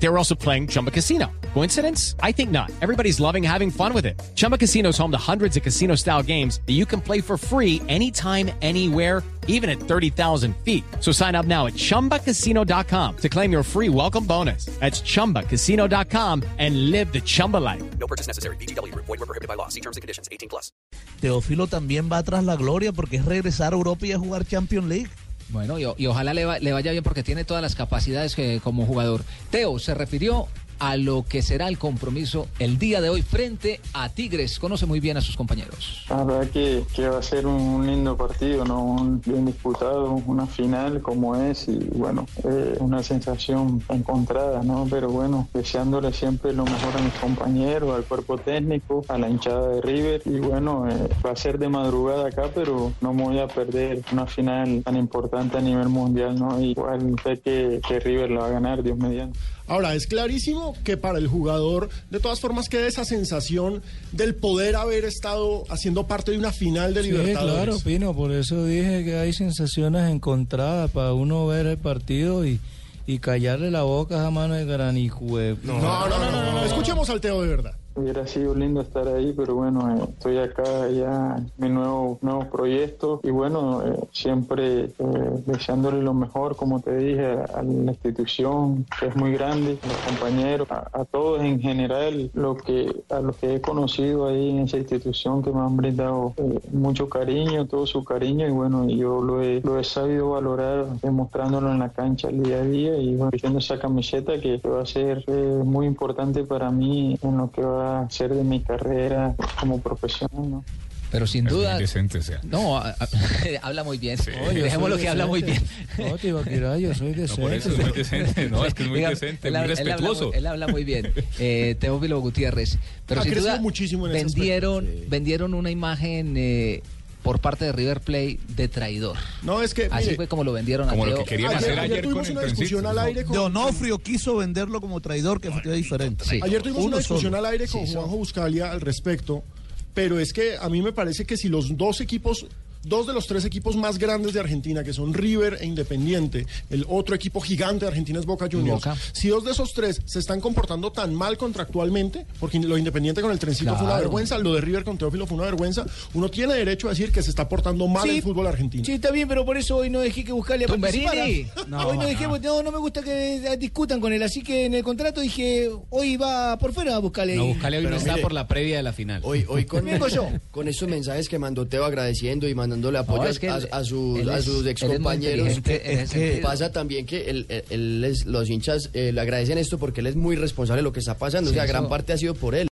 They were also playing Chumba Casino. Coincidence? I think not. Everybody's loving having fun with it. Chumba Casino is home to hundreds of casino style games that you can play for free anytime, anywhere, even at 30,000 feet. So sign up now at chumbacasino.com to claim your free welcome bonus. That's chumbacasino.com and live the Chumba life. No purchase necessary. BGW. Void were prohibited by law. See terms and conditions. 18 plus. Teófilo también va tras la gloria porque es regresar a Europa y a jugar Champions League. Bueno, y, ojalá le, va- le vaya bien porque tiene todas las capacidades que, como jugador. Teo se refirió a lo que será el compromiso el día de hoy frente a Tigres. Conoce muy bien a sus compañeros. La verdad que, que va a ser un lindo partido, ¿no? Un bien disputado, una final como es y bueno, eh, una sensación encontrada, ¿no? Pero bueno, deseándole siempre lo mejor a mis compañeros, al cuerpo técnico, a la hinchada de River y bueno, eh, va a ser de madrugada acá, pero no me voy a perder una final tan importante a nivel mundial, ¿no? Igual sé que, que River la va a ganar, Dios mediante. Ahora, es clarísimo que para el jugador, de todas formas, queda esa sensación del poder haber estado haciendo parte de una final de Sí, Libertadores. claro, Pino, por eso dije que hay sensaciones encontradas para uno ver el partido y, y callarle la boca a mano de granijue. No, no, no, no, no, Escuchemos al Teo de verdad. Hubiera sido lindo estar ahí, pero bueno, eh, estoy acá ya mi nuevo, nuevo proyecto. Y bueno, eh, siempre eh, deseándole lo mejor, como te dije, a, la institución que es muy grande, a los compañeros, a, todos en general, lo que, a los que he conocido ahí en esa institución que me han brindado eh, mucho cariño, todo su cariño. Y bueno, yo lo he, lo he sabido valorar demostrándolo en la cancha el día a día y bueno, vistiendo esa camiseta que va a ser muy importante para mí en lo que va ser de mi carrera como profesional, ¿no? Pero sin duda. decente, sea. No, a- a- habla muy bien. Oye, Dejémoslo soy que habla muy bien. No, Tibaquirá, yo soy No, por eso decente. es muy decente. No, es que es muy Diga, decente, él muy habla- él habla respetuoso. muy- Él habla muy bien. Eh, Teófilo Gutiérrez. Pero Ha sin crecido duda muchísimo en ese vendieron, vendieron una imagen eh, por parte de River Play de traidor. No, es que, Así mire, fue como lo vendieron Como a lo Teo. que querían ayer, hacer ayer ayer con tuvimos el una discusión al aire con... Donofrio quiso venderlo como traidor, que fue diferente. Sí. Ayer tuvimos Uno una discusión solo. al aire con Sí, Juanjo Buscalia al respecto, pero es que a mí me parece que si los dos equipos, dos de los tres equipos más grandes de Argentina, que son River e Independiente, el otro equipo gigante de Argentina es Boca Juniors, Boca. si dos de esos tres se están comportando tan mal contractualmente, porque lo Independiente con el trencito fue una vergüenza, lo de River con Teófilo fue una vergüenza, uno tiene derecho a decir que se está portando mal Sí. el fútbol argentino. Sí, está bien, pero por eso hoy no dejé que buscarle a participar. hoy no dejé, no, no me gusta que eh, discutan con él, así que en el contrato dije, hoy va por fuera a buscarle. No, buscarle hoy no está por la previa de la final. Hoy, hoy con, yo. con estos mensajes que mandó Teo agradeciendo y mandándole apoyo No, es que a, sus, a es ese sentido. Pasa también que él, él- él es- los hinchas eh, le agradecen esto porque él es muy responsable de lo que está pasando. Sí, o sea, gran eso- parte ha sido por él.